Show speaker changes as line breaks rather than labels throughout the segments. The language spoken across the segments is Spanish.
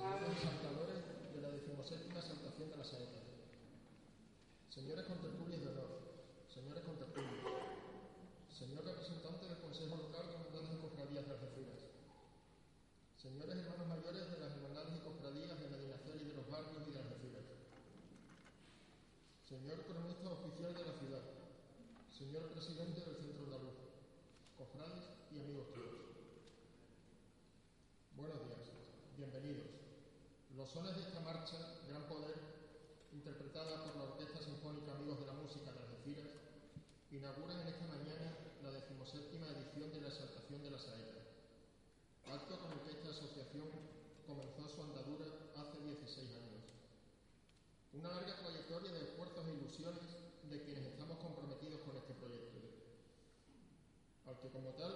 Señores exaltadores de la decimoséptima exaltación de la saeta. Señores contertulios de honor. Señores contertulios. Señor representante del Consejo Local de Hermandades y Cofradías de Algeciras. Señores hermanos mayores de las hermandades y cofradías de Medinaceli y de los barrios y de Algeciras. Señor cronista oficial de la ciudad. Señor presidente del Centro Andaluz. Cofrades y amigos todos. Buenos días. Bienvenidos. Los sones de esta marcha, Gran Poder, interpretada por la Orquesta Sinfónica Amigos de la Música de Algeciras, inauguran en esta mañana la decimoséptima edición de la Exaltación de la Saeta, acto con el que esta asociación comenzó su andadura hace 16 años. Una larga trayectoria de esfuerzos e ilusiones de quienes estamos comprometidos con este proyecto, al que como tal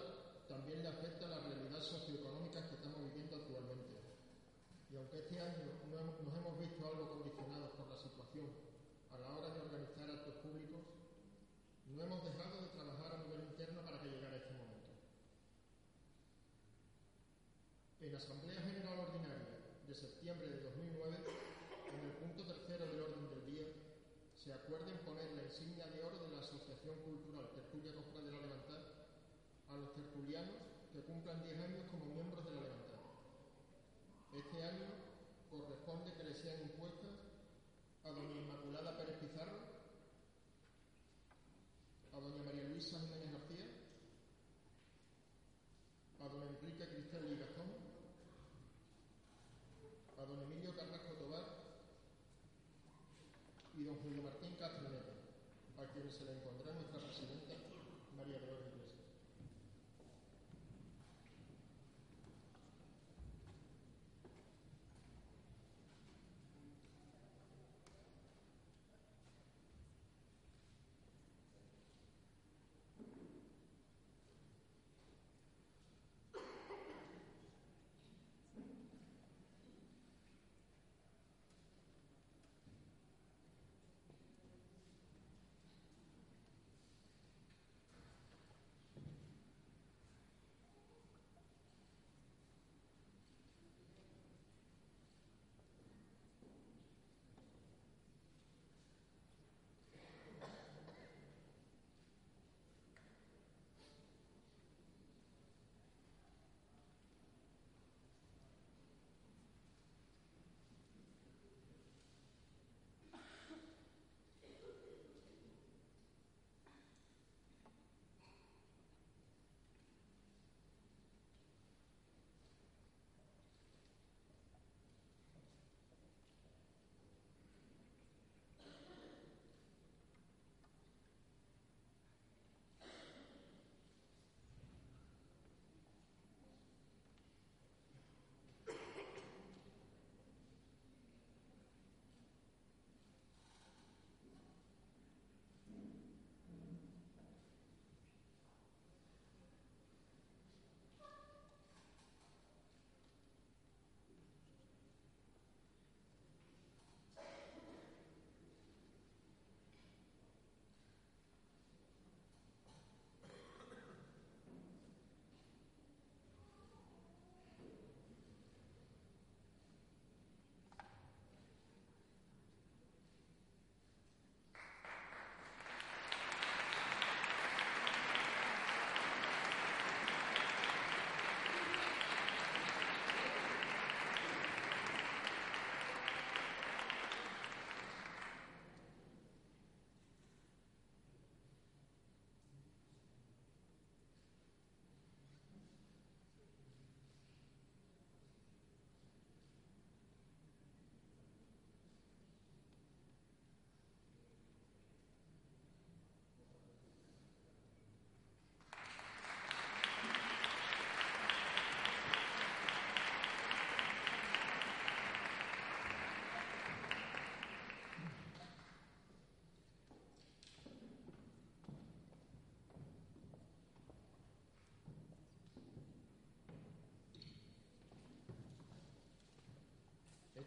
también le afecta la realidad socioeconómica que estamos viviendo actualmente. Y aunque este año nos hemos visto algo condicionados por la situación a la hora de organizar actos públicos, no hemos dejado de trabajar a nivel interno para que llegara este momento. En Asamblea General Ordinaria de septiembre de 2009, en el punto tercero del orden del día, se acuerda en poner la insignia de oro de la Asociación Cultural Tertulia Cofra de la Levantada a los tertulianos que cumplan 10 años como miembros de la Levantada. Este año corresponde que le sean impuestas a doña Inmaculada Pérez Pizarro, a doña María Luisa Jiménez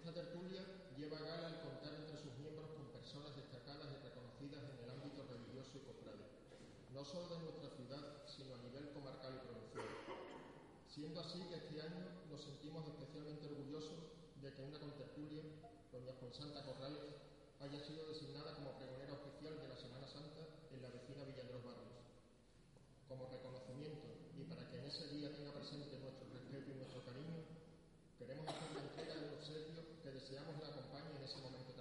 Esta tertulia lleva a gala el contar entre sus miembros con personas destacadas y reconocidas en el ámbito religioso y cofrade, no solo de nuestra ciudad, sino a nivel comarcal y provincial. Siendo así que este año nos sentimos especialmente orgullosos de que una contertulia, doña Santa Corrales, haya sido designada como pregonera oficial de la Semana Santa en la vecina Villa de los Barrios. Como reconocimiento y para que en ese día tenga presente nuestro respeto y nuestro cariño, queremos hacer la entrega de los serbios que deseamos la acompañe en ese momento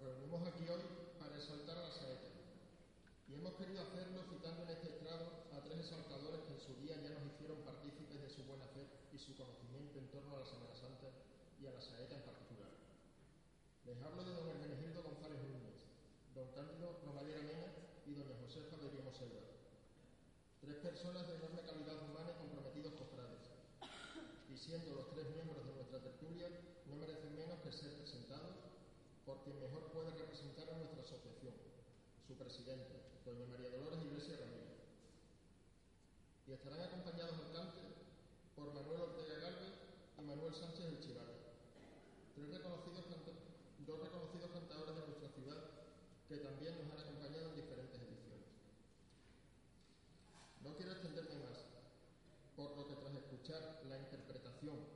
Reunimos aquí hoy para exaltar a la saeta y hemos querido hacerlo citando en este estrado a tres exaltadores que en su día ya nos hicieron partícipes de su buena fe y su conocimiento en torno a la Semana Santa y a la saeta en particular. Les hablo de don Hermenegildo González Núñez, don Cándido Romadera Mena y doña Josefa de Selva. Tres personas de enorme calidad humana y comprometidos cofrades. Y siendo los tres miembros de nuestra tertulia, no merecen menos que ser presentados por quien mejor puede representar a nuestra asociación, su presidente, doña María Dolores Iglesias Ramírez. Y estarán acompañados al cante por Manuel Ortega Galvez y Manuel Sánchez El Chivato, tres reconocidos dos reconocidos cantadores de nuestra ciudad que también nos han acompañado en diferentes ediciones. No quiero extenderme más, por lo que tras escuchar la interpretación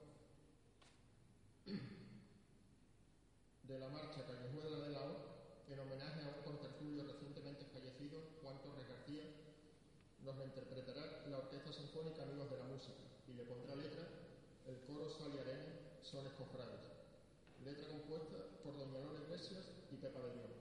de la marcha Callejuela de la O, en homenaje a un contertulio recientemente fallecido, Juan Torres García, nos la interpretará la Orquesta Sinfónica Amigos de la Música y le pondrá letra el coro Sal y Arena, Sones Cofrades, letra compuesta por Doña Lola Iglesias y Pepa de Dios.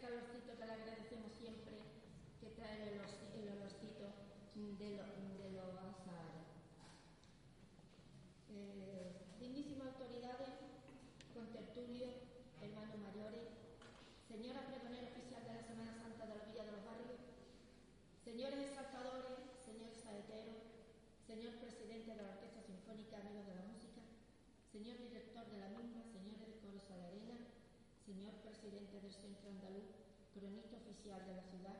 Calorcito que le agradecemos siempre, que trae el, olorcito de, lo, de los eh, dignísimas autoridades, contertulio, hermanos mayores, señora pregonera oficial de la Semana Santa de la Villa de los Barrios, señores exaltadores, señor saetero, señor presidente de la Orquesta Sinfónica Amigos de la Música, señor director de la misma, señores de Coro Arena, señor presidente del Centro Andaluz, cronista oficial de la ciudad,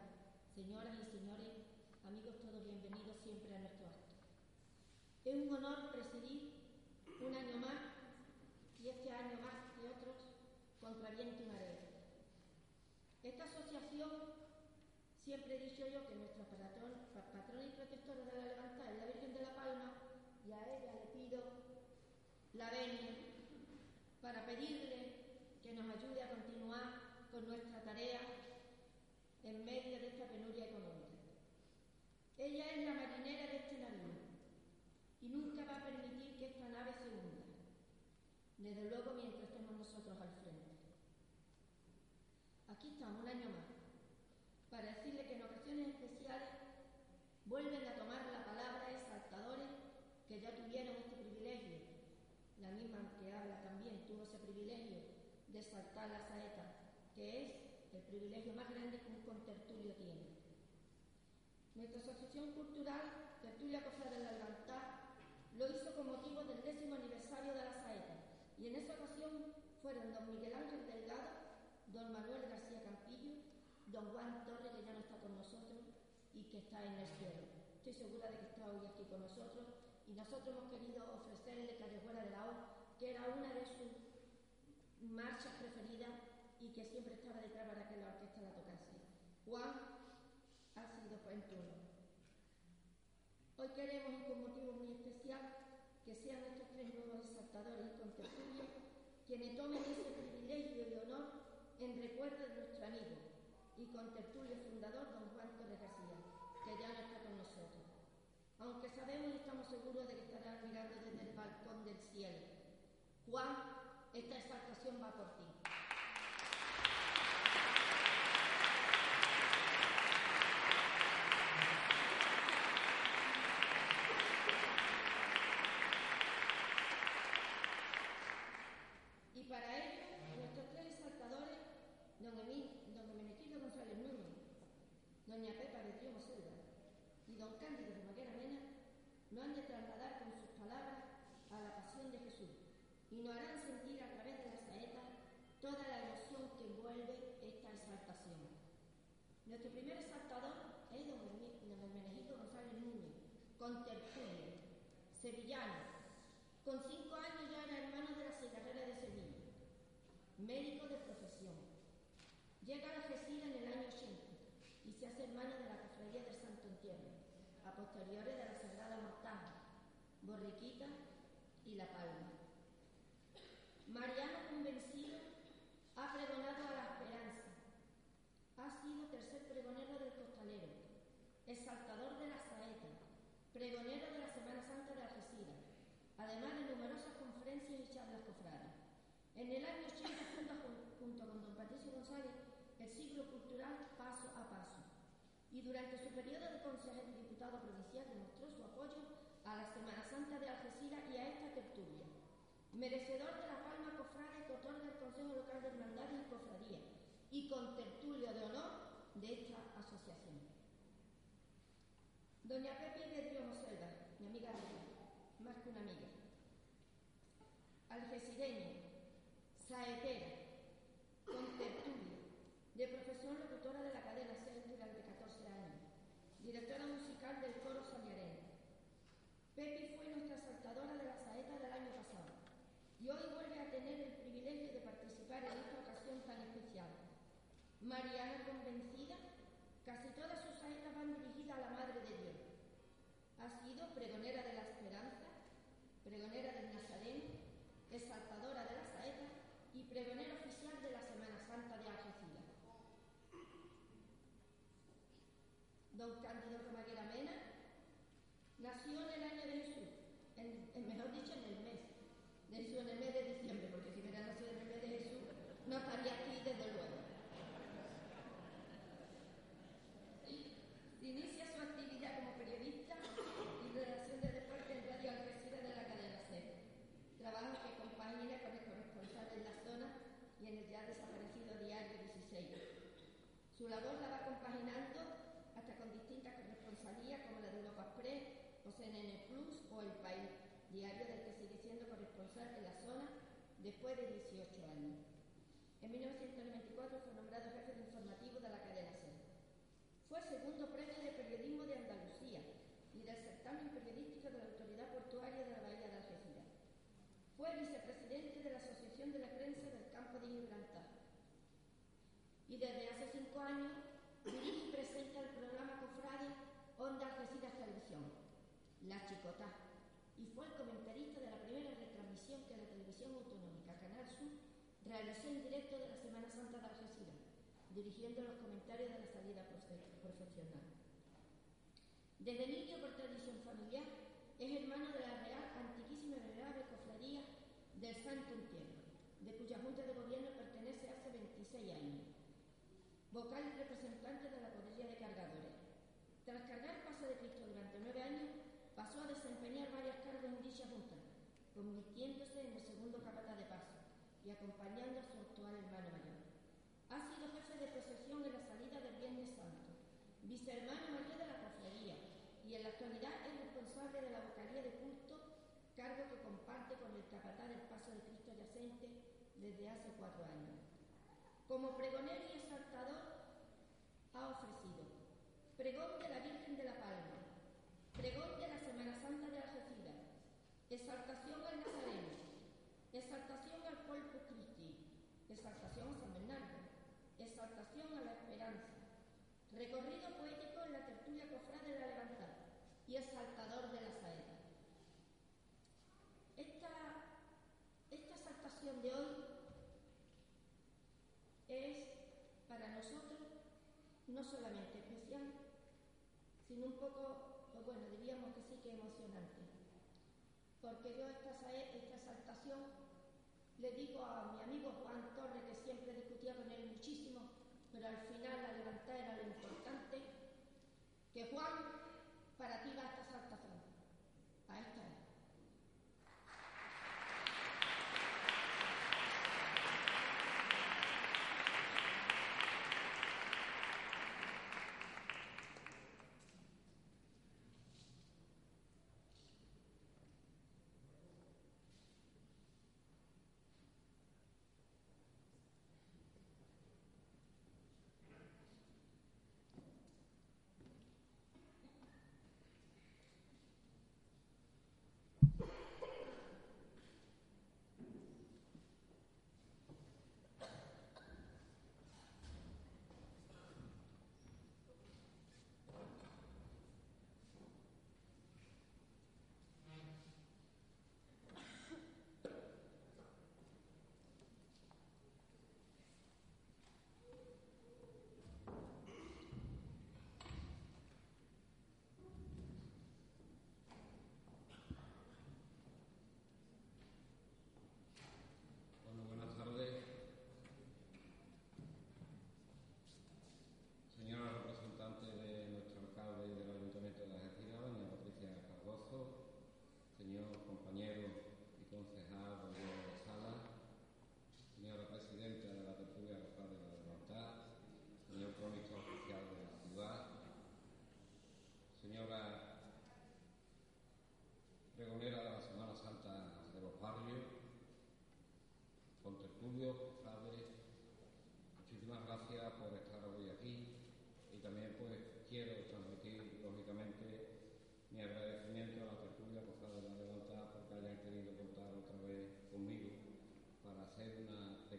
señoras y señores, amigos todos bienvenidos siempre a nuestro acto. Es un honor presidir un año más y este año más que otros contra viento y marea. Esta asociación, siempre he dicho yo que nuestra patrón, y protectora de la levantada es la Virgen de la Palma y a ella le pido la venia para pedirle que nos ayude a continuar con nuestra tarea en medio de esta penuria económica. Ella es la marinera de este navío y nunca va a permitir que esta nave se hunda, desde luego mientras estemos nosotros al frente. Aquí estamos un año más para decirle que en ocasiones especiales vuelven a tomar la palabra exaltadores que ya tuvieron este privilegio. La misma que habla también tuvo ese privilegio de saltar la saeta, que es el privilegio más grande que un contertulio tiene. Nuestra Asociación Cultural Tertulia Cofrade de la Levantar lo hizo con motivo del décimo aniversario de la saeta y en esa ocasión fueron don Miguel Ángel Delgado, don Manuel García Campillo, don Juan Torres, que ya no está con nosotros y que está en el cielo. Estoy segura de que está hoy aquí con nosotros y nosotros hemos querido ofrecerle Callejuela de la O, que era una de sus marchas preferidas y que siempre estaba detrás para que la orquesta la tocase. Juan ha sido en turno. Hoy queremos, y con motivo muy especial, que sean estos tres nuevos exaltadores y contertulios quienes tomen ese privilegio y honor en recuerdo de nuestro amigo y contertulio fundador, don Juan Torres García, que ya no está con nosotros. Aunque sabemos y estamos seguros de que estará mirando desde el balcón del cielo. Juan, esta exaltación va por ti. Doña Pepa de Triunfo Selva y don Cándido de Maguera Mena no han de trasladar con sus palabras a la pasión de Jesús y nos harán sentir a través de la saeta toda la emoción que envuelve esta exaltación. Nuestro primer exaltador es don Menegito González Núñez, con tertulia, sevillano. Con cinco años ya era hermano de la cigarrera de Sevilla, médico de profesión. Llega a la Algeciras en el año 80 y se hace hermano de la cofradía del Santo Entierro, a posteriores de la Sagrada Mortaja, Borriquita y La Palma. Mariano convencido ha pregonado a la esperanza, ha sido tercer pregonero del costalero, exaltador de la saeta, pregonero de la Semana Santa de Algeciras, además de numerosas conferencias y charlas cofrades. En el año 80 junto con don Patricio González el siglo cultural. Durante su periodo de consejero y diputado provincial demostró su apoyo a la Semana Santa de Algeciras y a esta tertulia. Merecedor de la palma cofrade que otorga el Consejo Local de Hermandades y Cofradía y con tertulia de honor de esta asociación. Doña Pepi de Dios mi amiga de más que una amiga. Algecireña, saetera, con tertulia, de profesión locutora de la cadena SER durante 14 años, directora musical del coro Soñaré. Pepi fue nuestra saltadora de la saeta del año pasado hoy vuelve a tener el privilegio de participar en esta ocasión tan especial. Mariana convencida, casi todas sus saetas van dirigidas a la Madre de Dios. Ha sido pregonera de la esperanza, pregonera del Nazareno, exaltadora de la saeta y pregonera oficial de la Semana Santa de Algeciras. Don Cándido Romaguera Mena nació en el año de Jesús, en, mejor dicho, en el mes. Nació en el mes de diciembre, porque si hubiera nacido en el mes de Jesús, no estaría aquí desde luego. Salvador la va compaginando hasta con distintas corresponsalías como la de Europa Press o CNN Plus o El País, diario del que sigue siendo corresponsal en la zona después de 18 años. En 1994 fue nombrado jefe de informativo de la cadena SER. Fue segundo premio de periodismo de Andalucía y del certamen periodístico de la Autoridad Portuaria de la Bahía de Algeciras. Fue vicepresidente de la Asociación de la Prensa del Campo de Gibraltar y desde hace cinco años dirige y presenta el programa Cofrade Onda Algeciras Televisión, La Chicotá, y fue comentarista de la primera retransmisión que la televisión autonómica Canal Sur realizó en directo de la Semana Santa de Algeciras, dirigiendo los comentarios de la salida profesional. Desde niño, por tradición familiar, es hermano de la Real Antiquísima y Venerable Cofradía del Santo Entierro, de cuya Junta de Gobierno pertenece hace 26 años vocal y representante de la cuadrilla de cargadores. Tras cargar paso de Cristo durante nueve años, pasó a desempeñar varios cargos en dicha junta, convirtiéndose en el segundo capataz de paso y acompañando a su actual hermano mayor. Ha sido jefe de procesión en la salida del Viernes Santo, vicehermano mayor de la cofradía y en la actualidad es responsable de la vocalía de culto, cargo que comparte con el capataz del paso de Cristo yacente desde hace cuatro años. Como pregonero y exaltador ha ofrecido pregón de la Virgen de la Palma, pregón de la Semana Santa de Algeciras, exaltación al Nazareno, exaltación al Corpus Christi, exaltación a San Bernardo, exaltación a la Esperanza, recorrido en la tertulia cofrade de la Levantada y exaltador de la Saeta. Esta, esta exaltación de hoy es para nosotros no solamente especial, sino un poco, pues bueno, diríamos que sí que emocionante. Porque yo esta, esta exaltación le digo a mi amigo Juan Torre, que siempre discutía con él muchísimo, pero al final la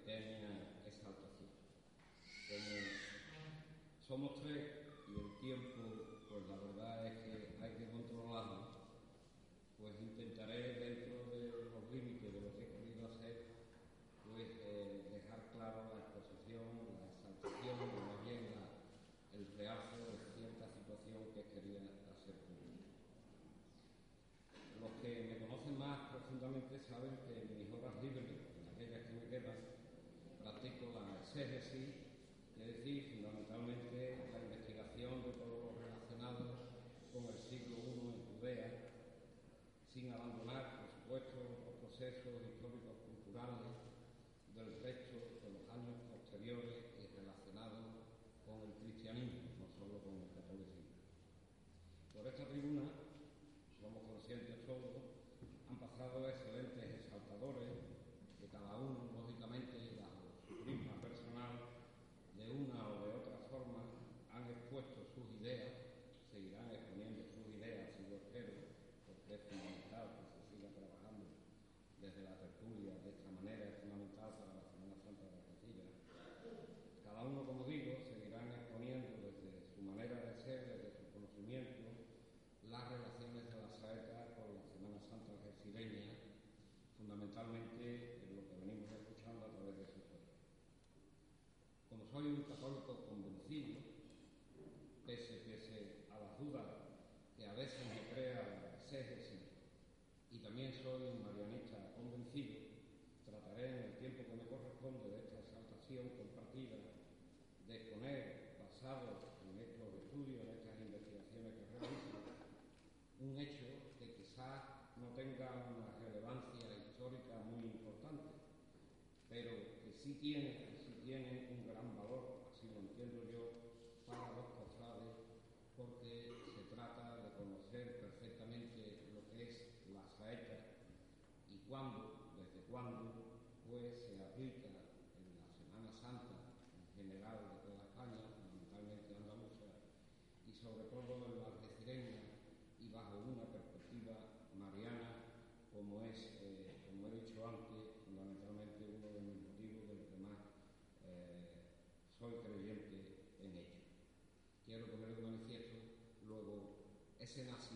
una pequeña exaltación. Como somos tres y el tiempo, pues la verdad es que hay que controlarlo, pues intentaré dentro de los límites de lo que he querido hacer pues eh, dejar claro la exposición, la exaltación, o más bien la, el realce de cierta situación que quería hacer pública. Los que me conocen más profundamente saben que seriously sin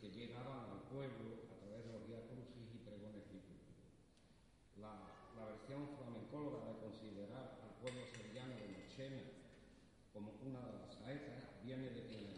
que llegaban al pueblo a través de los guía y pregones típicos. La, la, versión flamencóloga de considerar al pueblo sevillano de Marchena como una de las saetas viene de quienes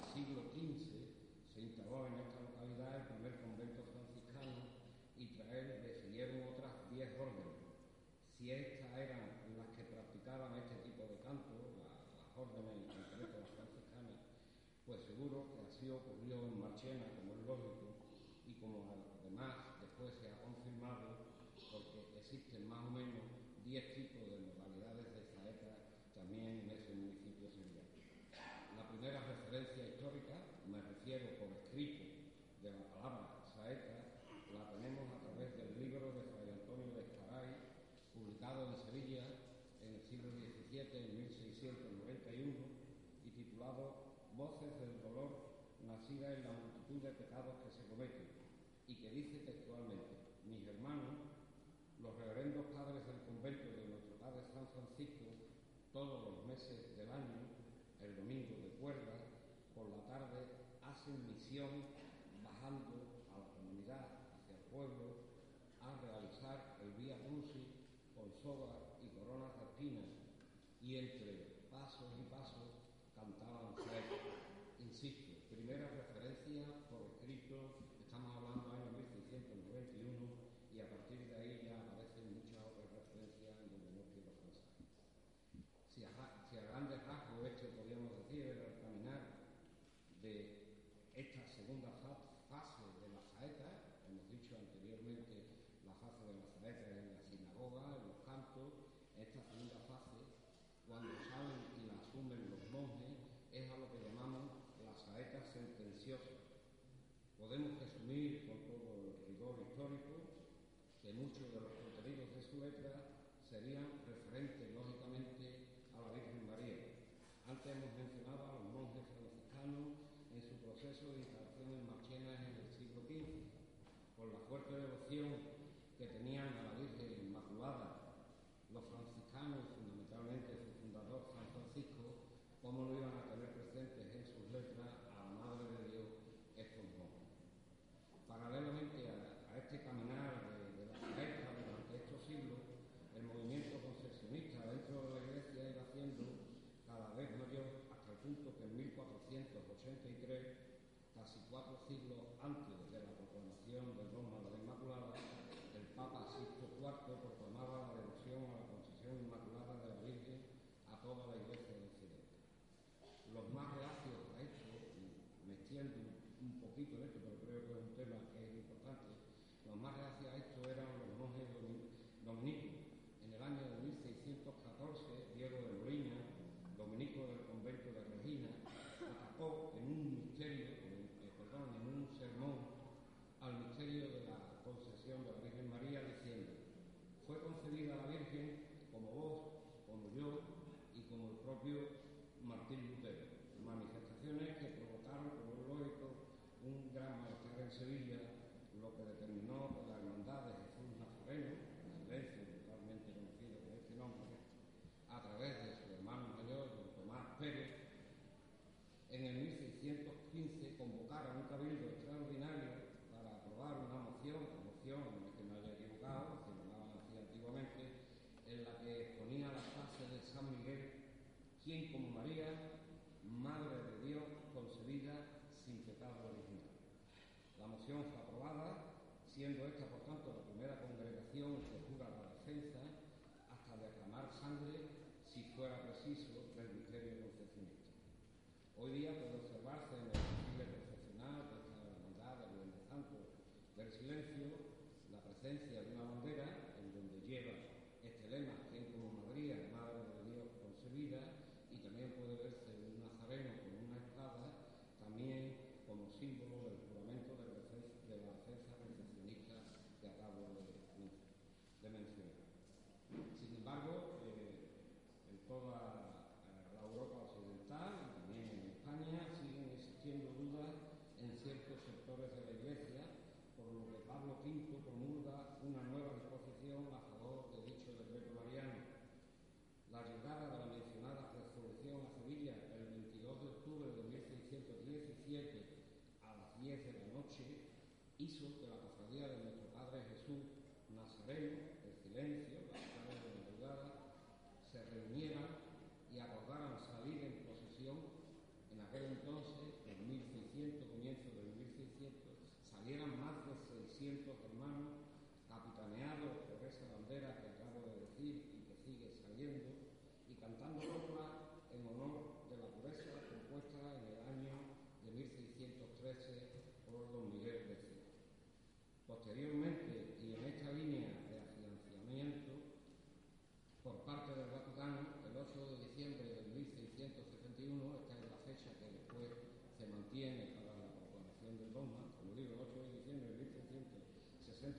que dice textualmente, mis hermanos, los reverendos padres del convento de nuestro padre San Francisco, todos los meses del año, el domingo de cuerda, por la tarde, hacen misión ausencia de una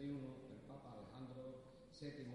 XXI Papa Alejandro VII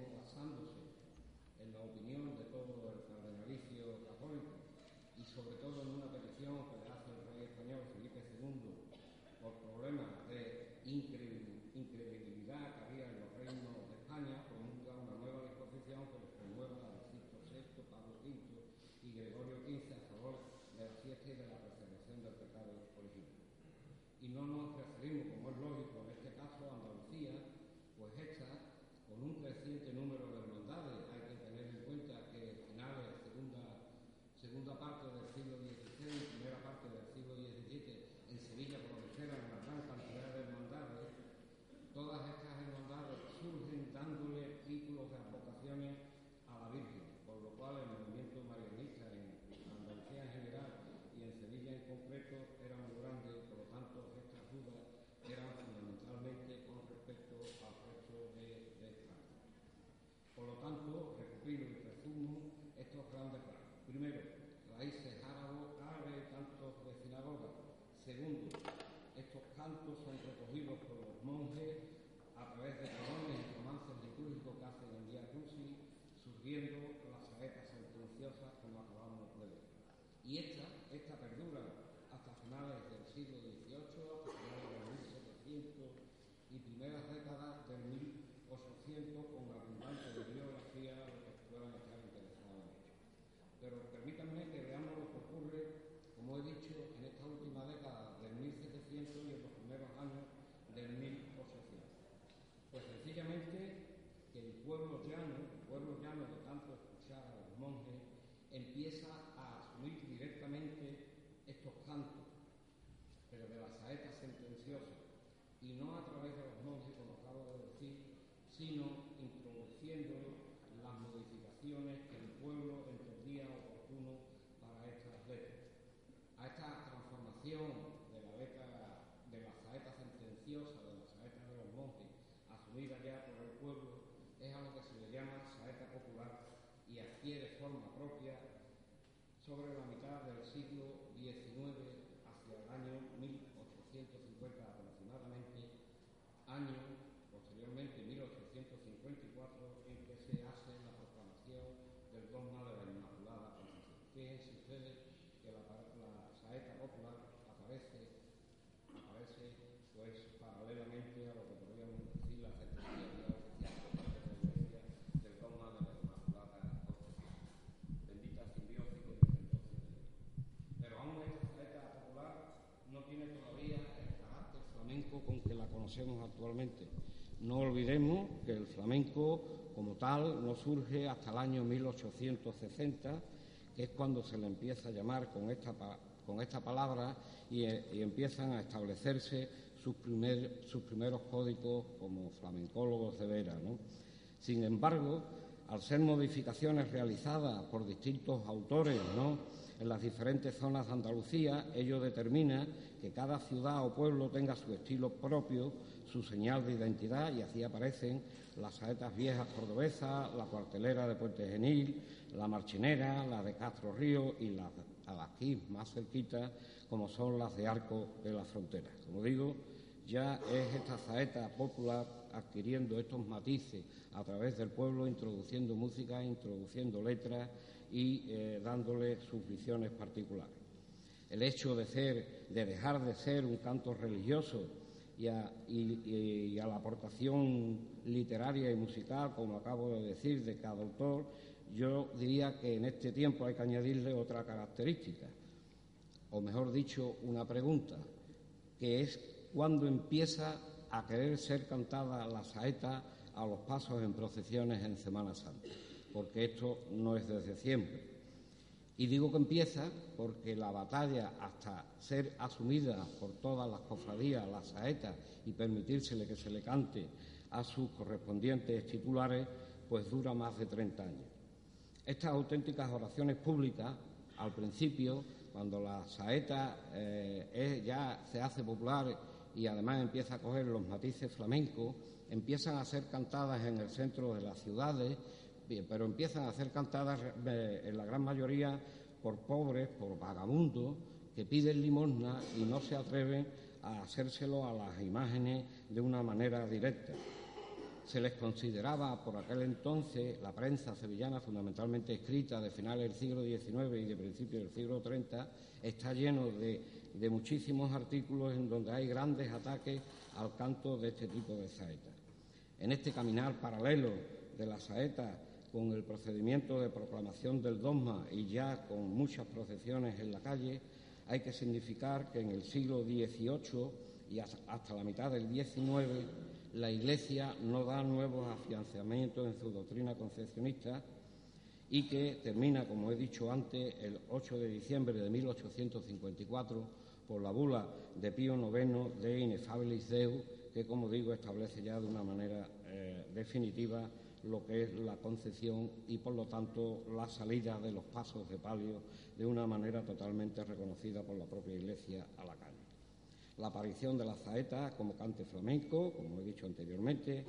Segundo, actualmente. No olvidemos que el flamenco como tal no surge hasta el año 1860, que es cuando se le empieza a llamar con esta, con esta palabra y, y, empiezan a establecerse sus, primer, sus primeros códigos como flamencólogos de vera. ¿no? Sin embargo, al ser modificaciones realizadas por distintos autores ¿no? En las diferentes zonas de Andalucía, ello determina que cada ciudad o pueblo tenga su estilo propio, su señal de identidad, y así aparecen las saetas viejas cordobesas, la cuartelera de Puente Genil, la marchinera, la de Castro Río y las aquí más cerquitas, como son las de Arco de la Frontera. Como digo, ya es esta saeta popular adquiriendo estos matices a través del pueblo, introduciendo música, introduciendo letras y eh, dándole sus visiones particulares. El hecho de ser, de dejar de ser un canto religioso y a, y, a, la aportación literaria y musical, como acabo de decir, de cada autor, yo diría que en este tiempo hay que añadirle otra característica, o mejor dicho, una pregunta, que es cuándo empieza a querer ser cantada la saeta a los pasos en procesiones en Semana Santa, porque esto no es desde siempre. Y digo que empieza porque la batalla hasta ser asumida por todas las cofradías, las saetas, y permitírsele que se le cante a sus correspondientes titulares, pues dura más de 30 años. Estas auténticas oraciones públicas, al principio, cuando la saeta eh, ya se hace popular y además empieza a coger los matices flamencos, empiezan a ser cantadas en el centro de las ciudades, pero empiezan a ser cantadas eh, en la gran mayoría por pobres, por vagabundos, que piden limosna y no se atreven a hacérselo a las imágenes de una manera directa. Se les consideraba por aquel entonces, la prensa sevillana, fundamentalmente escrita de finales del siglo XIX y de principios del siglo XX, está lleno de, de muchísimos artículos en donde hay grandes ataques al canto de este tipo de saetas. En este caminar paralelo de la saeta con el procedimiento de proclamación del dogma y ya con muchas procesiones en la calle, hay que significar que en el siglo XVIII y hasta la mitad del XIX la Iglesia no da nuevos afianzamientos en su doctrina concepcionista y que termina, como he dicho antes, el 8 de diciembre de 1854 por la bula de Pío IX de Inefabilis Deus, que, como digo, establece ya de una manera eh, definitiva lo que es la concepción y, por lo tanto, la salida de los pasos de palio de una manera totalmente reconocida por la propia Iglesia a la calle. La aparición de la saeta como cante flamenco, como he dicho anteriormente,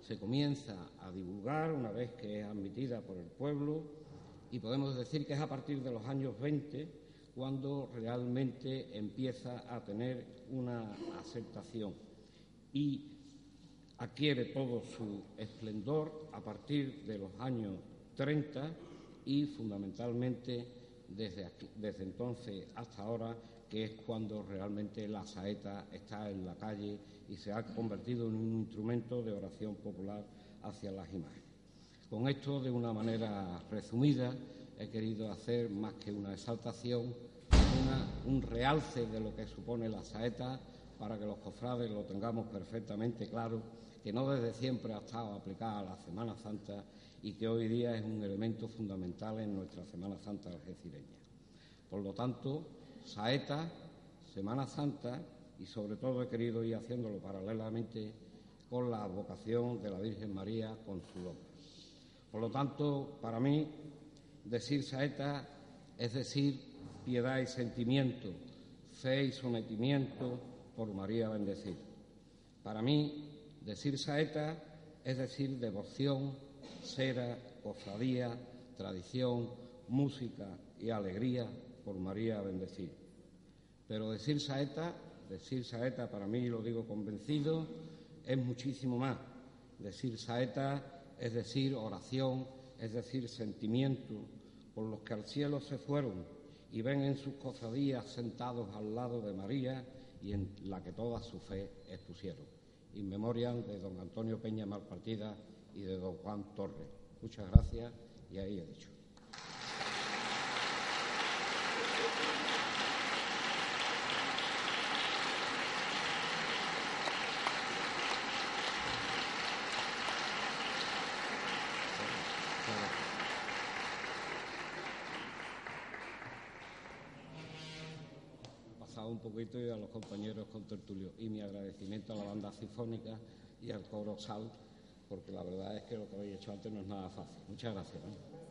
se comienza a divulgar una vez que es admitida por el pueblo y podemos decir que es a partir de los años 20 cuando realmente empieza a tener una aceptación y adquiere todo su esplendor a partir de los años 30 y fundamentalmente desde, aquí, desde entonces hasta ahora, que es cuando realmente la saeta está en la calle y se ha convertido en un instrumento de oración popular hacia las imágenes. Con esto, de una manera resumida, he querido hacer más que una exaltación, un realce de lo que supone la saeta para que los cofrades lo tengamos perfectamente claro, que no desde siempre ha estado aplicada a la Semana Santa y que hoy día es un elemento fundamental en nuestra Semana Santa algecireña. Por lo tanto, saeta, Semana Santa
y sobre todo he querido ir haciéndolo paralelamente con la vocación de la Virgen María con su obra. Por lo tanto, para mí, decir saeta es decir piedad y sentimiento, fe y sometimiento por María bendecida. Para mí, decir saeta es decir devoción, cera, cofradía, tradición, música y alegría por María bendecida. Pero decir saeta, decir saeta para mí, lo digo convencido, es muchísimo más. Decir saeta es decir oración, es decir sentimiento por los que al cielo se fueron y ven en sus cofradías sentados al lado de María y en la que toda su fe expusieron. In memoriam de don Antonio Peña Malpartida y de don Juan Torres. Muchas gracias y ahí he dicho. Un poquito y a los compañeros con tertulio. Y mi agradecimiento a la banda sinfónica y al coro Sal, porque la verdad es que lo que habéis hecho antes no es nada fácil. Muchas gracias.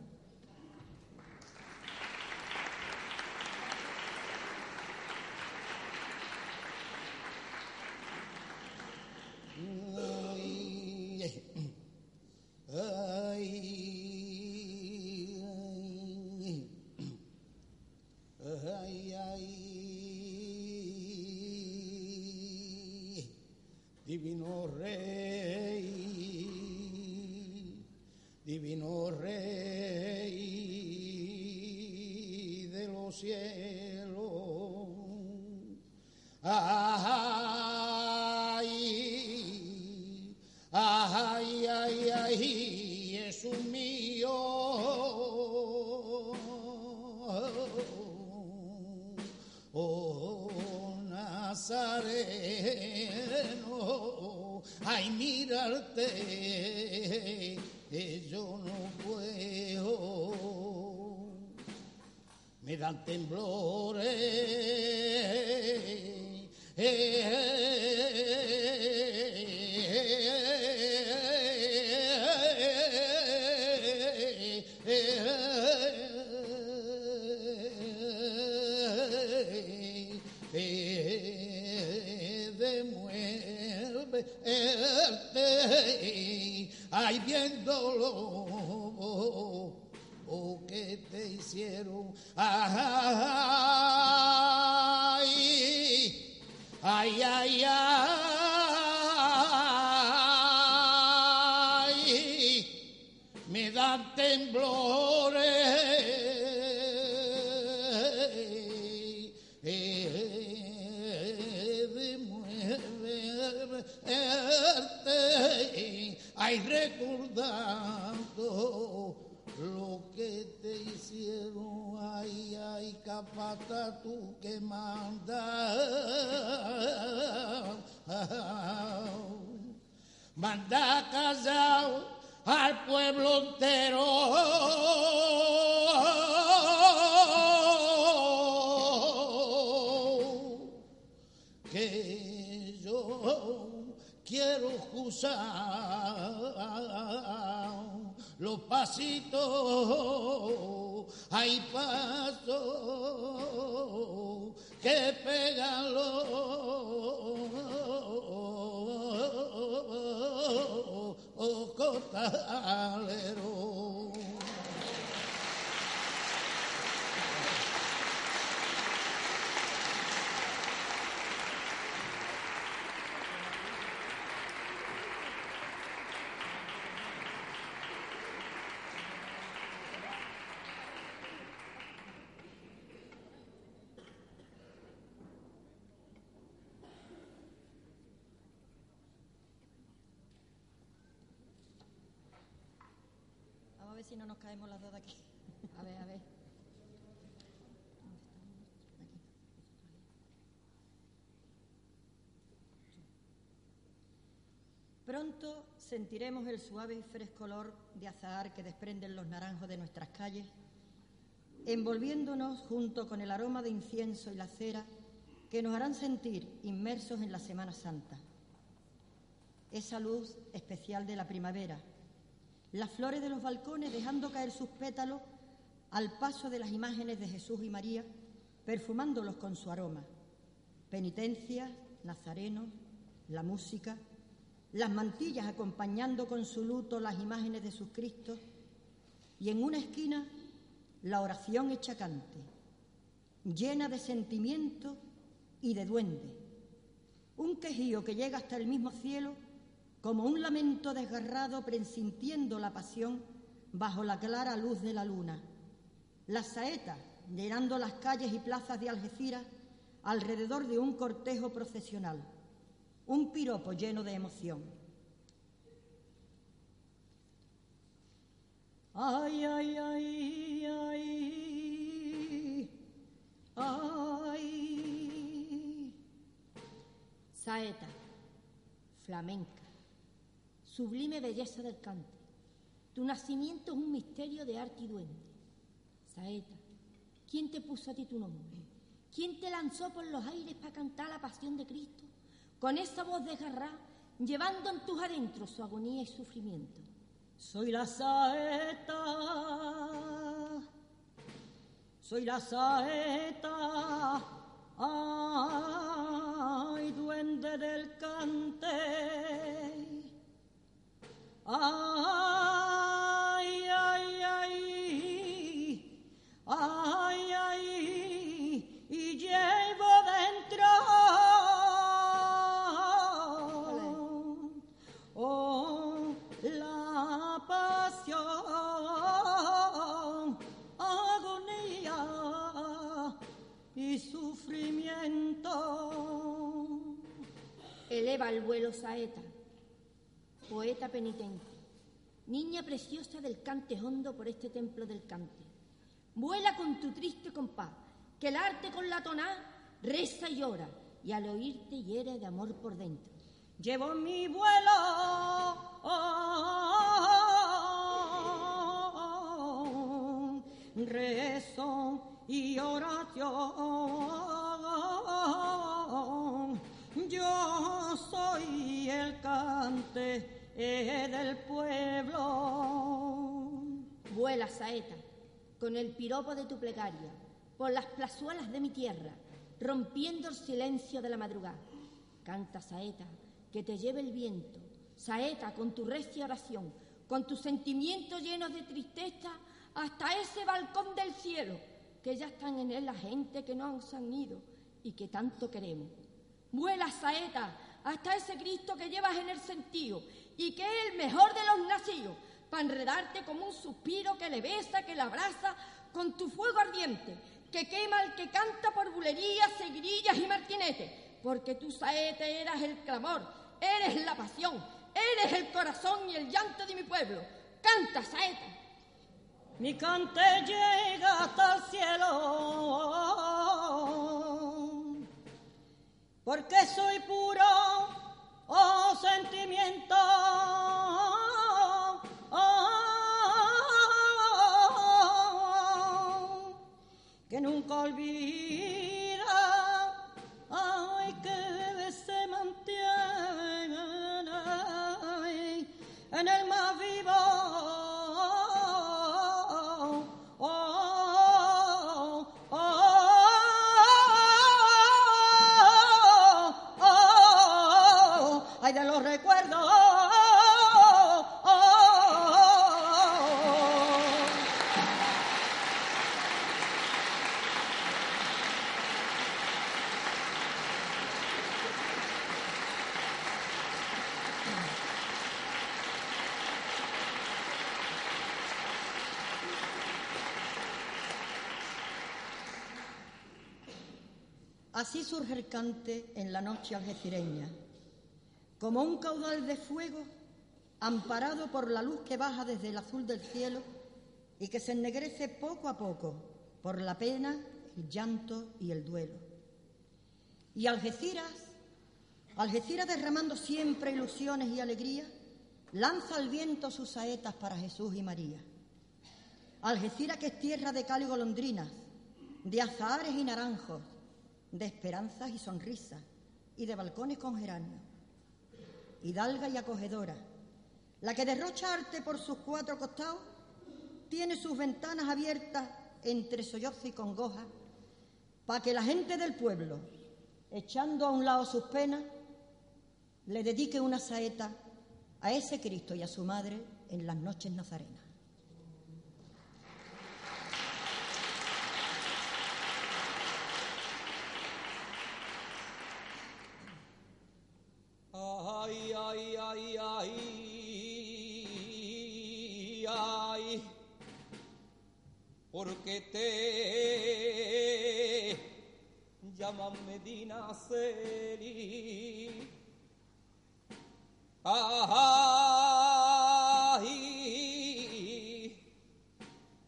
los pasitos, hay pasos que pegan los costaleros.
Si no nos caemos las dos de aquí. A ver, a ver. Pronto sentiremos el suave y fresco olor de azahar que desprenden los naranjos de nuestras calles, envolviéndonos junto con el aroma de incienso y la cera que nos harán sentir inmersos en la Semana Santa. Esa luz especial de la primavera, las flores de los balcones dejando caer sus pétalos al paso de las imágenes de Jesús y María, perfumándolos con su aroma. Penitencias, nazarenos, la música, las mantillas acompañando con su luto las imágenes de sus Cristos y en una esquina la oración hecha cante, llena de sentimiento y de duende, un quejío que llega hasta el mismo cielo como un lamento desgarrado presintiendo la pasión bajo la clara luz de la luna. Las saetas llenando las calles y plazas de Algeciras alrededor de un cortejo procesional, un piropo lleno de emoción. Ay, ay, ay, ay, ay.
Saeta, flamenca sublime belleza del cante. Tu nacimiento es un misterio de arte y duende. Saeta, ¿quién te puso a ti tu nombre? ¿Quién te lanzó por los aires para cantar la pasión de Cristo? Con esa voz desgarrada, llevando en tus adentros su agonía y sufrimiento.
Soy la saeta, soy la saeta, ay, duende del cante Ay, ay, ay, ay, ay, y llevo dentro. Oh, la pasión, agonía y sufrimiento.
Eleva el vuelo saeta poeta penitente, niña preciosa del cante hondo por este templo del cante. Vuela con tu triste compás, que el arte con la toná reza y llora, y al oírte hiere de amor por dentro.
Llevo mi vuelo. rezo y oración. Yo soy el cante del pueblo.
Vuela, saeta, con el piropo de tu plegaria, por las plazuelas de mi tierra, rompiendo el silencio de la madrugada. Canta, saeta, que te lleve el viento, saeta, con tu recia oración, con tus sentimientos llenos de tristeza, hasta ese balcón del cielo, que ya están en él la gente que no han ido y que tanto queremos. Vuela, saeta, hasta ese Cristo que llevas en el sentido y que es el mejor de los nacidos, para enredarte como un suspiro que le besa, que le abraza con tu fuego ardiente, que quema al que canta por bulerías, seguirillas y martinetes, porque tú, saete, eras el clamor, eres la pasión, eres el corazón y el llanto de mi pueblo. Canta, saeta.
Mi cante llega hasta el cielo, porque soy puro oh sentimiento, oh, que nunca olvida, Así surge el cante en la noche algecireña como un caudal de fuego amparado por la luz que baja desde el azul del cielo y que se ennegrece poco a poco por la pena, el llanto y el duelo. Y Algeciras, Algeciras derramando siempre ilusiones y alegría, lanza al viento sus saetas para Jesús y María. Algeciras que es tierra de cal y golondrinas, de azahares y naranjos, de esperanzas y sonrisas y de balcones con geranio. Hidalga y acogedora, la que derrocha arte por sus cuatro costados, tiene sus ventanas abiertas entre sollozo y congoja para que la gente del pueblo, echando a un lado sus penas, le dedique una saeta a ese Cristo y a su madre en las noches nazarenas.
Porque te llaman Medina Celi. Ay,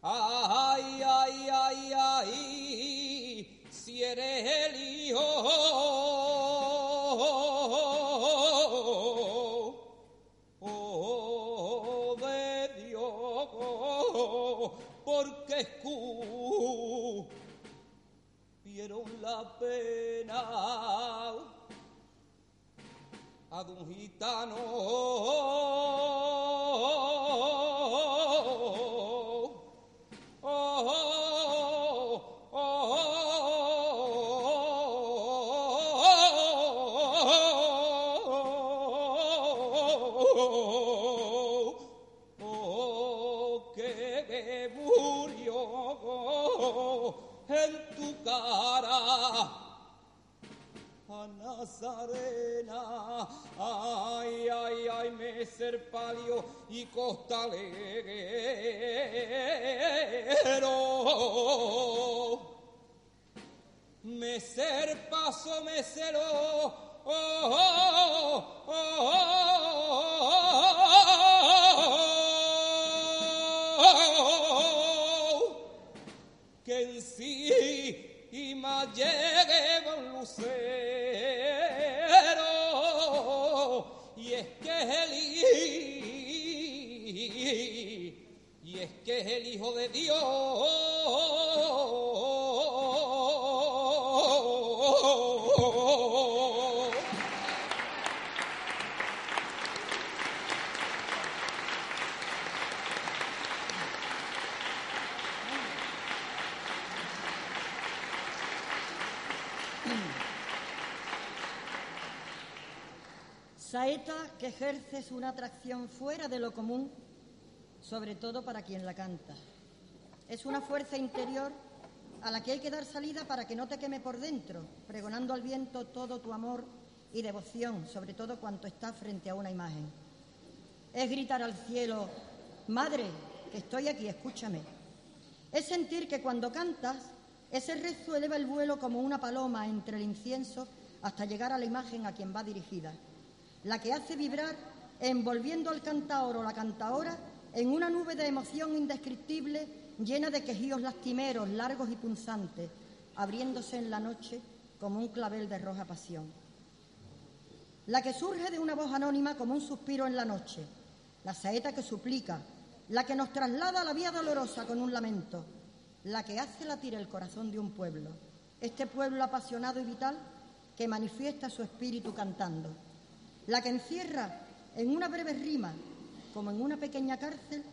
ay, ay, ay, ay, si eres el hijo pena a un gitano. Nazarena. Ay, ay, ay, me ser palio y costalero. Me ser paso, me cero. Oh, oh, oh, oh, que en sí y más llegue un lucero que es el hijo de Dios
Saeta que ejerces una atracción fuera de lo común, sobre todo para quien la canta. Es una fuerza interior a la que hay que dar salida para que no te queme por dentro, pregonando al viento todo tu amor y devoción, sobre todo cuanto está frente a una imagen. Es gritar al cielo, Madre, que estoy aquí, escúchame. Es sentir que cuando cantas, ese rezo eleva el vuelo como una paloma entre el incienso hasta llegar a la imagen a quien va dirigida, la que hace vibrar envolviendo al cantaor o la cantaora en una nube de emoción indescriptible llena de quejíos lastimeros, largos y punzantes, abriéndose en la noche como un clavel de roja pasión. La que surge de una voz anónima como un suspiro en la noche, la saeta que suplica, la que nos traslada a la vía dolorosa con un lamento, la que hace latir el corazón de un pueblo, este pueblo apasionado y vital que manifiesta su espíritu cantando, la que encierra en una breve rima, como en una pequeña cárcel,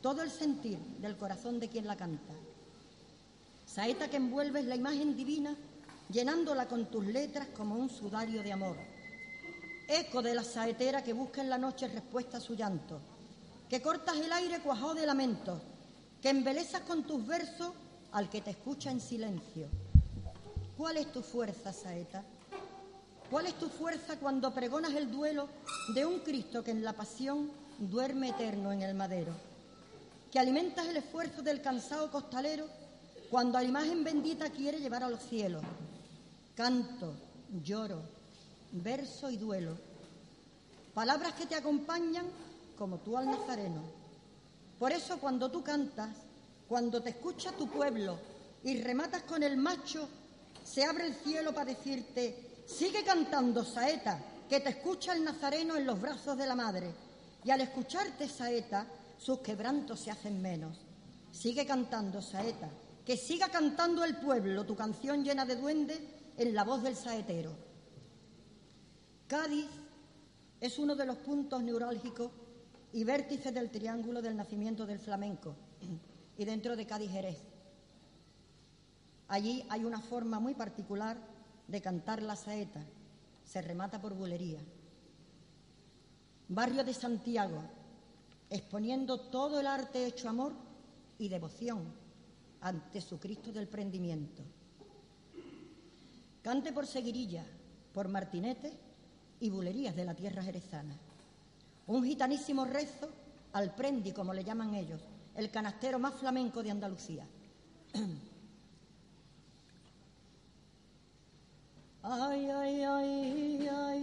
todo el sentir del corazón de quien la canta. Saeta que envuelves la imagen divina, llenándola con tus letras como un sudario de amor. Eco de la saetera que busca en la noche respuesta a su llanto, que cortas el aire cuajado de lamentos, que embelezas con tus versos al que te escucha en silencio. ¿Cuál es tu fuerza, saeta? ¿Cuál es tu fuerza cuando pregonas el duelo de un Cristo que en la pasión duerme eterno en el madero? Que alimentas el esfuerzo del cansado costalero cuando a la imagen bendita quiere llevar a los cielos. Canto, lloro, verso y duelo. Palabras que te acompañan como tú al nazareno. Por eso cuando tú cantas, cuando te escucha tu pueblo y rematas con el macho, se abre el cielo para decirte, sigue cantando, saeta, que te escucha el nazareno en los brazos de la madre. Y al escucharte, saeta, sus quebrantos se hacen menos. Sigue cantando, saeta, Que siga cantando el pueblo tu canción llena de duende en la voz del saetero. Cádiz es uno de los puntos neurálgicos y vértices del triángulo del nacimiento del flamenco y dentro de Cádiz Jerez. Allí hay una forma muy particular de cantar la saeta, se remata por bulería. Barrio de Santiago, exponiendo todo el arte hecho amor y devoción ante su Cristo del prendimiento. Cante por seguirilla, por martinete y bulerías de la tierra jerezana. Un gitanísimo rezo al prendi, como le llaman ellos, el canastero más flamenco de Andalucía. ay, ay, ay, ay.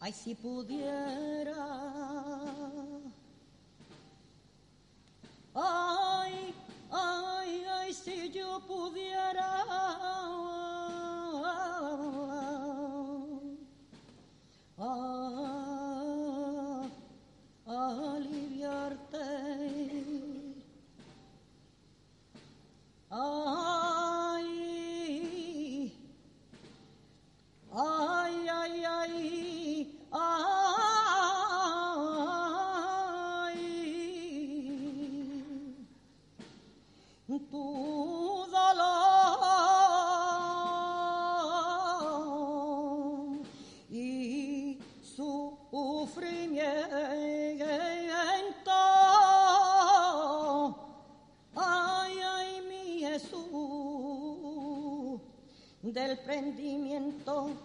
Ay, si pudiera. Ay, ay, ay, si yo pudiera. Ah, Ay, del prendimiento.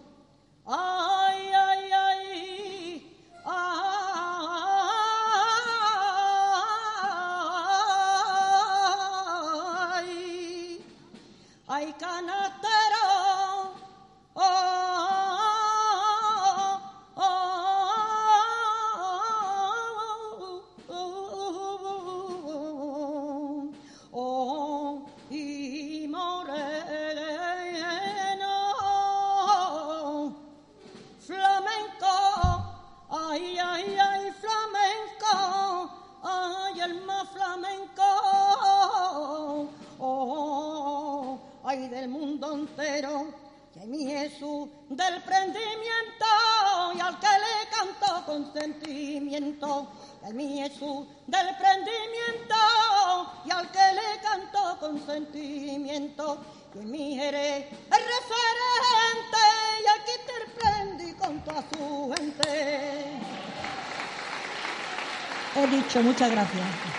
Dicho, muchas gracias.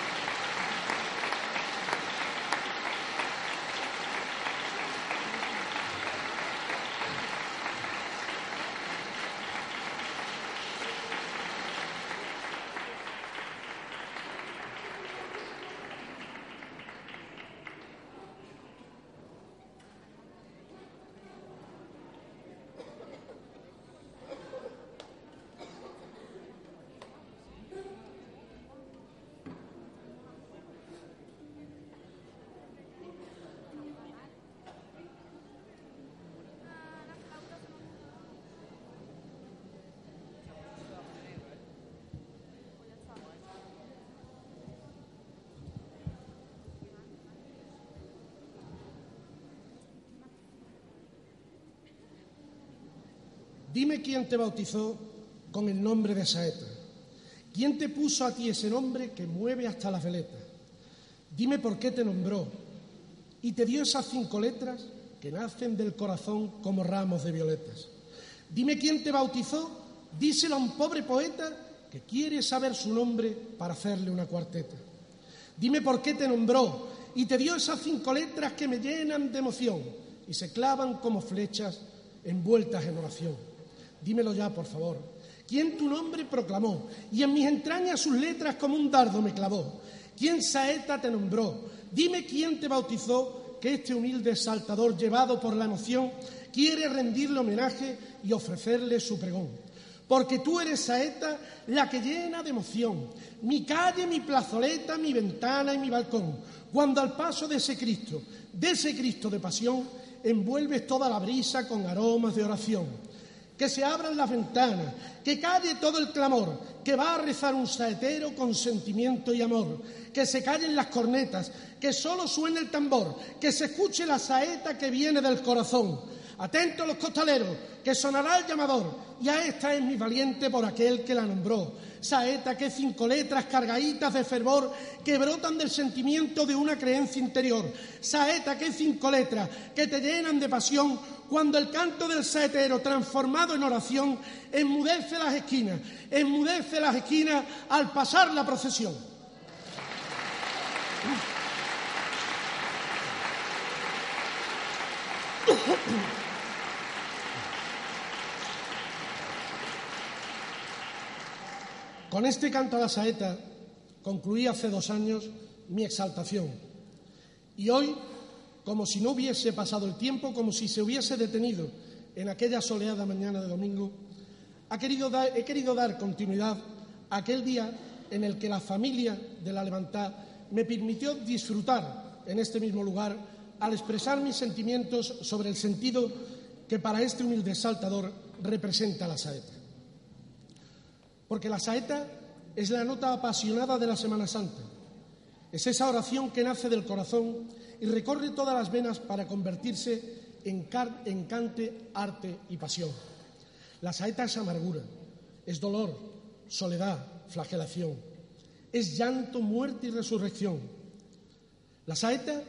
Dime quién te bautizó con el nombre de Saeta. ¿Quién te puso a ti ese nombre que mueve hasta las veletas? Dime por qué te nombró y te dio esas cinco letras que nacen del corazón como ramos de violetas. Dime quién te bautizó, díselo a un pobre poeta que quiere saber su nombre para hacerle una cuarteta. Dime por qué te nombró y te dio esas cinco letras que me llenan de emoción y se clavan como flechas envueltas en oración. Dímelo ya, por favor. ¿Quién tu nombre proclamó y en mis entrañas sus letras como un dardo me clavó? ¿Quién saeta te nombró? Dime quién te bautizó que este humilde saltador llevado por la emoción quiere rendirle homenaje y ofrecerle su pregón. Porque tú eres saeta la que llena de emoción mi calle, mi plazoleta, mi ventana y mi balcón. Cuando al paso de ese Cristo, de ese Cristo de pasión, envuelves toda la brisa con aromas de oración. Que se abran las ventanas, que calle todo el clamor, que va a rezar un saetero con sentimiento y amor, que se callen las cornetas, que solo suene el tambor, que se escuche la saeta que viene del corazón. Atentos los costaleros, que sonará el llamador, y a esta es mi valiente por aquel que la nombró. Saeta que cinco letras cargaditas de fervor que brotan del sentimiento de una creencia interior. Saeta que cinco letras que te llenan de pasión cuando el canto del saetero transformado en oración enmudece las esquinas, enmudece las esquinas al pasar la procesión. Con este canto a la saeta concluí hace dos años mi exaltación. Y hoy, como si no hubiese pasado el tiempo, como si se hubiese detenido en aquella soleada mañana de domingo, he querido dar continuidad a aquel día en el que la familia de la Levantá me permitió disfrutar en este mismo lugar al expresar mis sentimientos sobre el sentido que para este humilde saltador representa la saeta. Porque la saeta es la nota apasionada de la Semana Santa. Es esa oración que nace del corazón y recorre todas las venas para convertirse en, en cante, arte y pasión. La saeta es amargura, es dolor, soledad, flagelación. Es llanto, muerte y resurrección. La saeta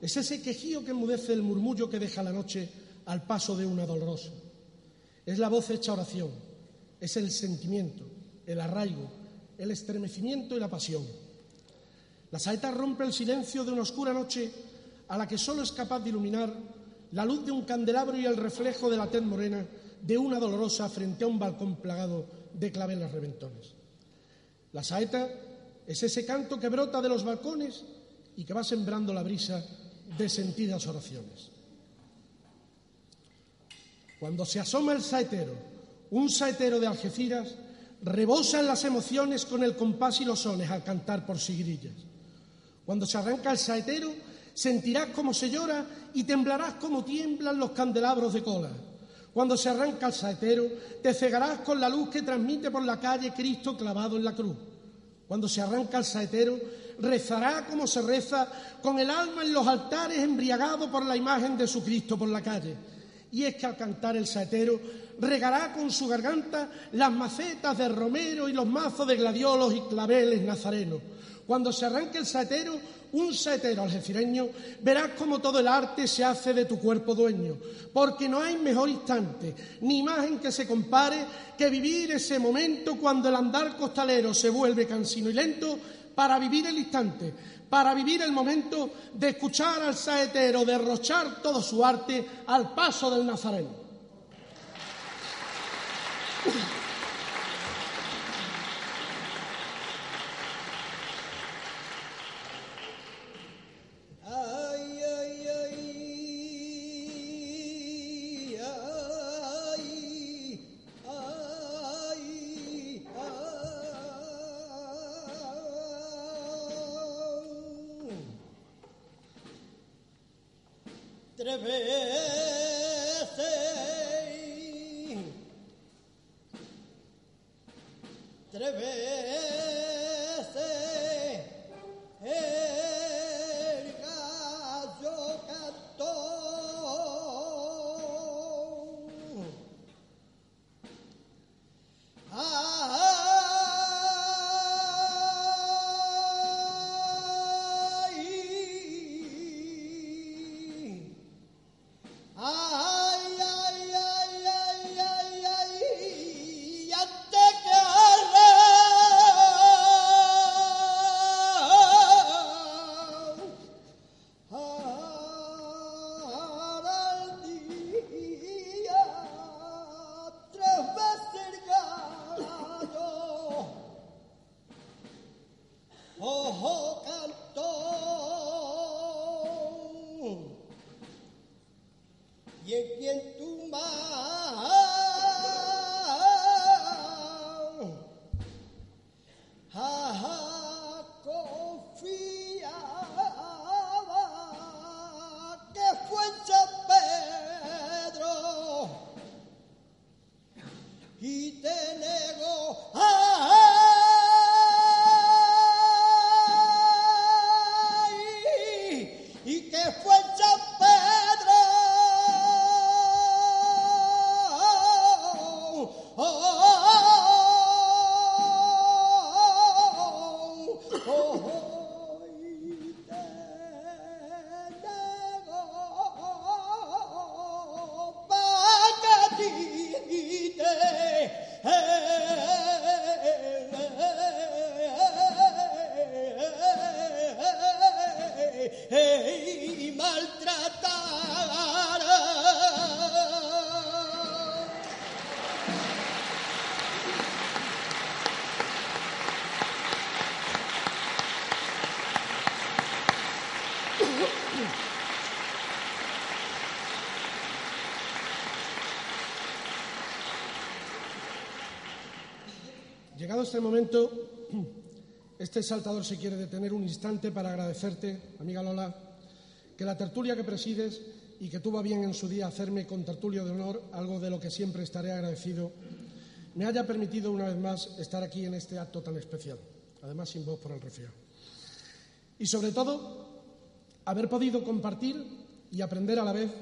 es ese quejío que enmudece el murmullo que deja la noche al paso de una dolorosa. Es la voz hecha oración, es el sentimiento, el arraigo, el estremecimiento y la pasión. La saeta rompe el silencio de una oscura noche a la que solo es capaz de iluminar la luz de un candelabro y el reflejo de la tez morena de una dolorosa frente a un balcón plagado de claveles reventones. La saeta es ese canto que brota de los balcones y que va sembrando la brisa de sentidas oraciones. Cuando se asoma el saetero, un saetero de Algeciras, rebosan las emociones con el compás y los sones al cantar por sigrillas. Cuando se arranca el saetero, sentirás como se llora y temblarás como tiemblan los candelabros de cola. Cuando se arranca el saetero, te cegarás con la luz que transmite por la calle Cristo clavado en la cruz. Cuando se arranca el saetero, rezará como se reza, con el alma en los altares embriagado por la imagen de su Cristo por la calle. Y es que al cantar el saetero regará con su garganta las macetas de romero y los mazos de gladiolos y claveles nazarenos. Cuando se arranque el saetero, un saetero algecireño, verás como todo el arte se hace de tu cuerpo dueño, porque no hay mejor instante ni imagen que se compare que vivir ese momento cuando el andar costalero se vuelve cansino y lento para vivir el instante, para vivir el momento de escuchar al saetero derrochar todo su arte al paso del Nazareno.
Thank you.
Llegado este momento, este saltador se quiere detener un instante para agradecerte, amiga Lola, que la tertulia que presides y que tuvo bien en su día hacerme con tertulio de honor, algo de lo que siempre estaré agradecido, me haya permitido una vez más estar aquí en este acto tan especial, además sin voz por el resfriado. Y sobre todo, haber podido compartir y aprender a la vez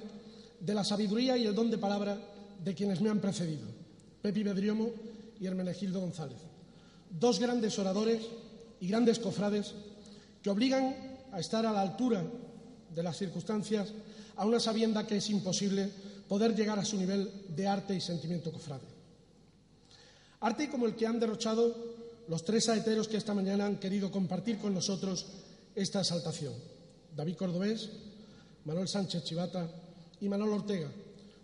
de la sabiduría y el don de palabra de quienes me han precedido, Pepi Bedriomo y Hermenegildo González, dos grandes oradores y grandes cofrades que obligan a estar a la altura de las circunstancias a una sabienda que es imposible poder llegar a su nivel de arte y sentimiento cofrade. Arte como el que han derrochado los tres saeteros que esta mañana han querido compartir con nosotros esta exaltación. David Cordobés, Manuel Sánchez Chivata y Manuel Ortega.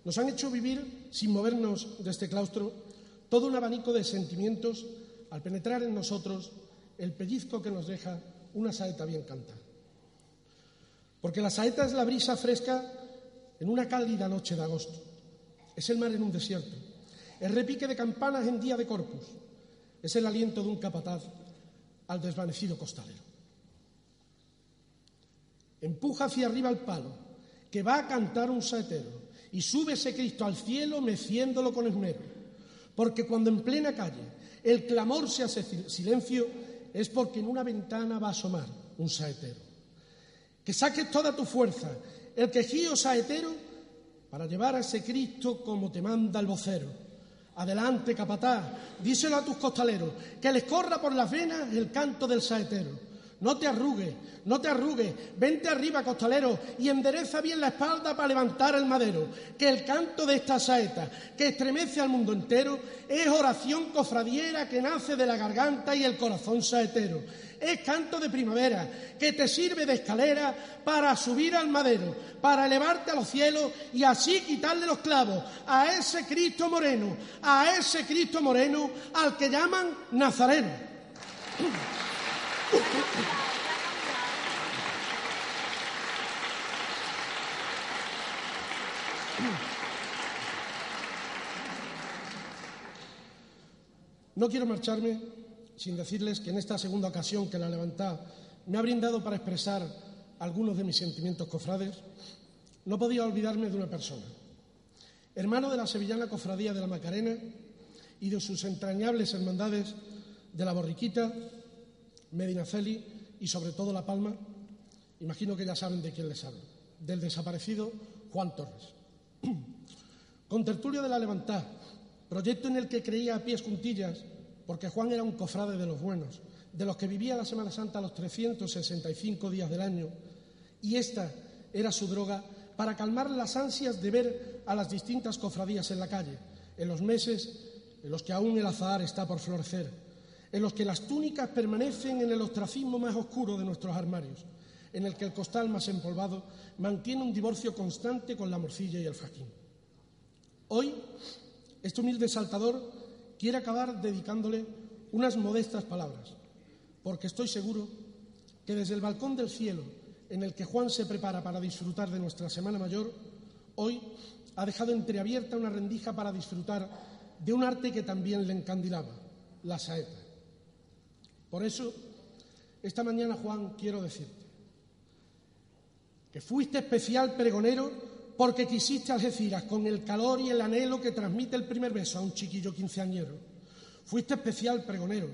Nos han hecho vivir, sin movernos de este claustro, todo un abanico de sentimientos al penetrar en nosotros el pellizco que nos deja una saeta bien canta. Porque la saeta es la brisa fresca en una cálida noche de agosto. Es el mar en un desierto. El repique de campanas en día de corpus. Es el aliento de un capataz al desvanecido costalero. Empuja hacia arriba el palo, que va a cantar un saetero, y sube ese Cristo al cielo meciéndolo con esmero. Porque cuando en plena calle el clamor se hace silencio, es porque en una ventana va a asomar un saetero. Que saques toda tu fuerza, el quejío saetero, para llevar a ese Cristo como te manda el vocero. Adelante, capataz, díselo a tus costaleros, que les corra por las venas el canto del saetero. No te arrugues, no te arrugues, vente arriba, costalero, y endereza bien la espalda para levantar el madero. Que el canto de esta saeta, que estremece al mundo entero, es oración cofradiera que nace de la garganta y el corazón saetero. Es canto de primavera, que te sirve de escalera para subir al madero, para elevarte a los cielos y así quitarle los clavos a ese Cristo moreno, a ese Cristo moreno al que llaman Nazareno. No quiero marcharme sin decirles que en esta segunda ocasión que la levantá me ha brindado para expresar algunos de mis sentimientos cofrades, no podía olvidarme de una persona, hermano de la sevillana cofradía de la Macarena y de sus entrañables hermandades de la Borriquita, Medinaceli y sobre todo La Palma, imagino que ya saben de quién les hablo, del desaparecido Juan Torres. Con tertulio de la Levantá, proyecto en el que creía a pies juntillas, porque Juan era un cofrade de los buenos, de los que vivía la Semana Santa los 365 días del año, y esta era su droga para calmar las ansias de ver a las distintas cofradías en la calle, en los meses en los que aún el azahar está por florecer, en los que las túnicas permanecen en el ostracismo más oscuro de nuestros armarios, en el que el costal más empolvado mantiene un divorcio constante con la morcilla y el faquín. Hoy, este humilde saltador quiere acabar dedicándole unas modestas palabras, porque estoy seguro que desde el balcón del cielo en el que Juan se prepara para disfrutar de nuestra Semana Mayor, hoy ha dejado entreabierta una rendija para disfrutar de un arte que también le encandilaba, la saeta. Por eso, esta mañana, Juan, quiero decirte que fuiste especial pregonero porque quisiste Algeciras con el calor y el anhelo que transmite el primer beso a un chiquillo quinceañero. Fuiste especial pregonero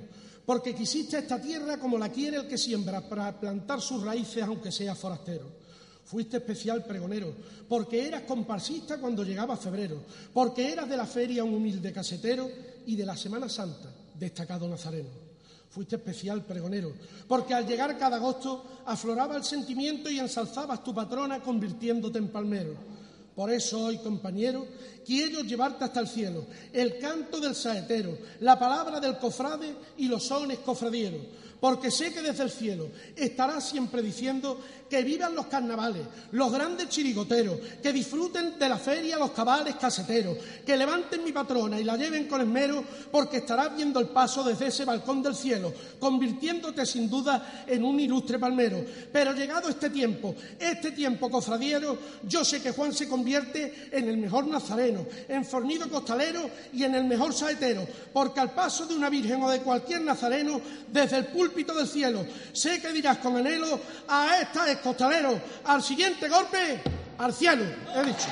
porque quisiste esta tierra como la quiere el que siembra para plantar sus raíces aunque sea forastero. Fuiste especial pregonero, porque eras comparsista cuando llegaba febrero, porque eras de la feria un humilde casetero y de la Semana Santa destacado nazareno. Fuiste especial pregonero, porque al llegar cada agosto afloraba el sentimiento y ensalzabas tu patrona convirtiéndote en palmero. Por eso hoy, compañero, quiero llevarte hasta el cielo, el canto del saetero, la palabra del cofrade y los sones cofradieros, porque sé que desde el cielo estará siempre diciendo que vivan los carnavales, los grandes chirigoteros, que disfruten de la feria los cabales caseteros, que levanten mi patrona y la lleven con esmero, porque estarás viendo el paso desde ese balcón del cielo, convirtiéndote sin duda en un ilustre palmero. Pero llegado este tiempo, este tiempo cofradiero, yo sé que Juan se convierte en el mejor nazareno, en fornido costalero y en el mejor saetero, porque al paso de una virgen o de cualquier nazareno, desde el púlpito del cielo, sé que dirás con anhelo a esta costalero, al siguiente golpe, al cielo, he dicho.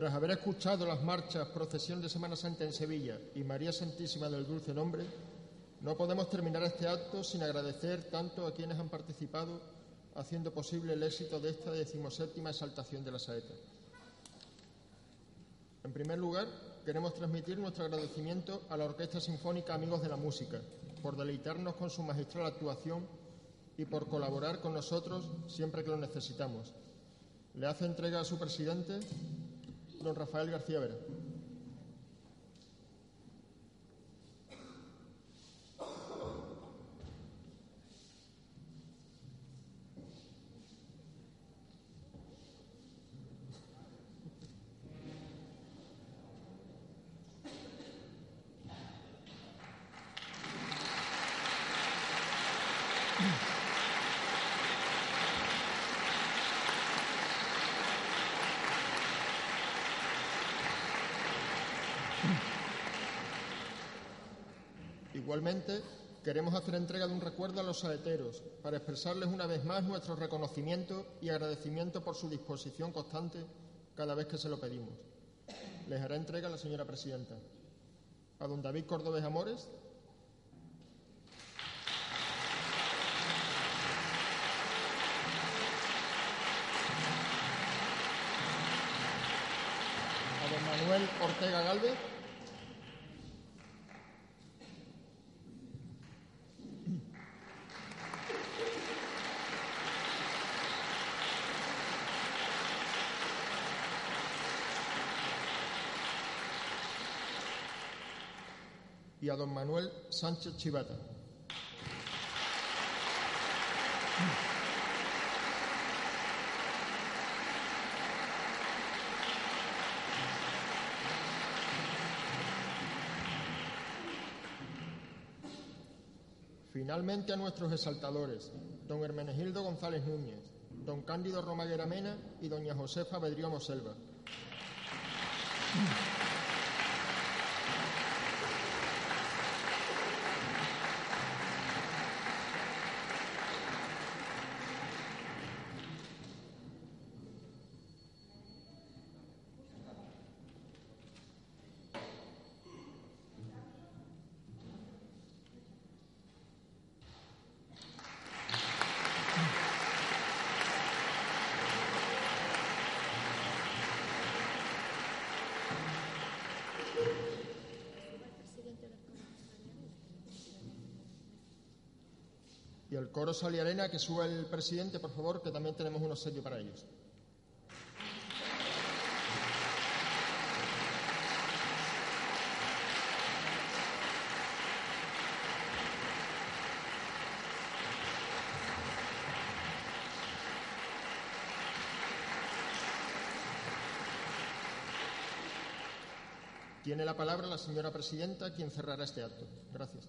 Tras haber escuchado las marchas Procesión de Semana Santa en Sevilla y María Santísima del Dulce Nombre, no podemos terminar este acto sin agradecer tanto a quienes han participado haciendo posible el éxito de esta decimoséptima exaltación de la saeta. En primer lugar, queremos transmitir nuestro agradecimiento a la Orquesta Sinfónica Amigos de la Música por deleitarnos con su magistral actuación y por colaborar con nosotros siempre que lo necesitamos. Le hace entrega a su presidente, don Rafael García Vera. Igualmente, queremos hacer entrega de un recuerdo a los saeteros para expresarles una vez más nuestro reconocimiento y agradecimiento por su disposición constante cada vez que se lo pedimos. Les hará entrega la señora presidenta. A don David Cordobés Amores, a don Manuel Ortega Galvez, a don Manuel Sánchez Chivata. Finalmente a nuestros exaltadores, don Hermenegildo González Núñez, don Cándido Romaguera Mena y doña Josefa Bedrío Moselva. Coro Saliarena, que suba el presidente, por favor, que también tenemos unos sellos para ellos. Tiene la palabra la señora presidenta, quien cerrará este acto. Gracias.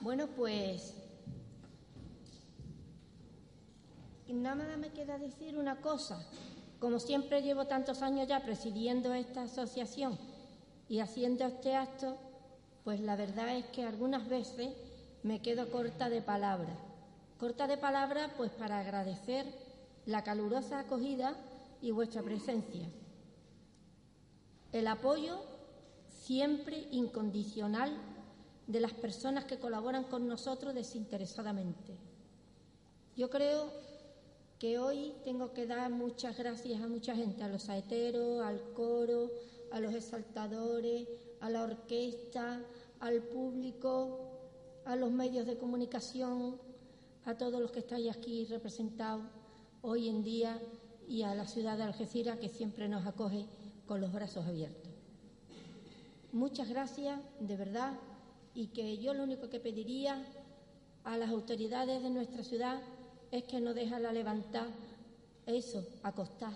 Bueno, pues nada más me queda decir una cosa. Como siempre llevo tantos años ya presidiendo esta asociación y haciendo este acto, pues la verdad es que algunas veces me quedo corta de palabras. Corta de palabras pues para agradecer la calurosa acogida y vuestra presencia. El apoyo siempre incondicional de las personas que colaboran con nosotros desinteresadamente. Yo creo que hoy tengo que dar muchas gracias a mucha gente, a los saeteros, al coro, a los exaltadores, a la orquesta, al público, a los medios de comunicación, a todos los que estáis aquí representados hoy en día y a la ciudad de Algeciras que siempre nos acoge con los brazos abiertos. Muchas gracias, de verdad, y que yo lo único que pediría a las autoridades de nuestra ciudad es que no dejen la levantar eso, acostar.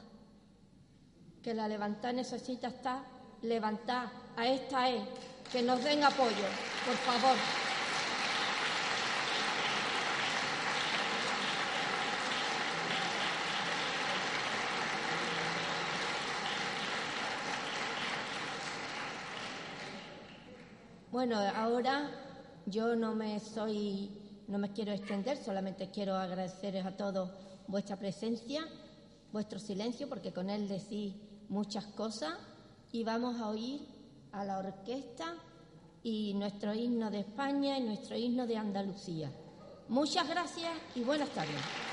Que la levantar necesita estar levantar. A esta es, que nos den apoyo, por favor. Bueno, ahora yo no me soy no me quiero extender, solamente quiero agradeceros a todos vuestra presencia, vuestro silencio, porque con él decís muchas cosas y vamos a oír a la orquesta y nuestro himno de España y nuestro himno de Andalucía. Muchas gracias y buenas tardes.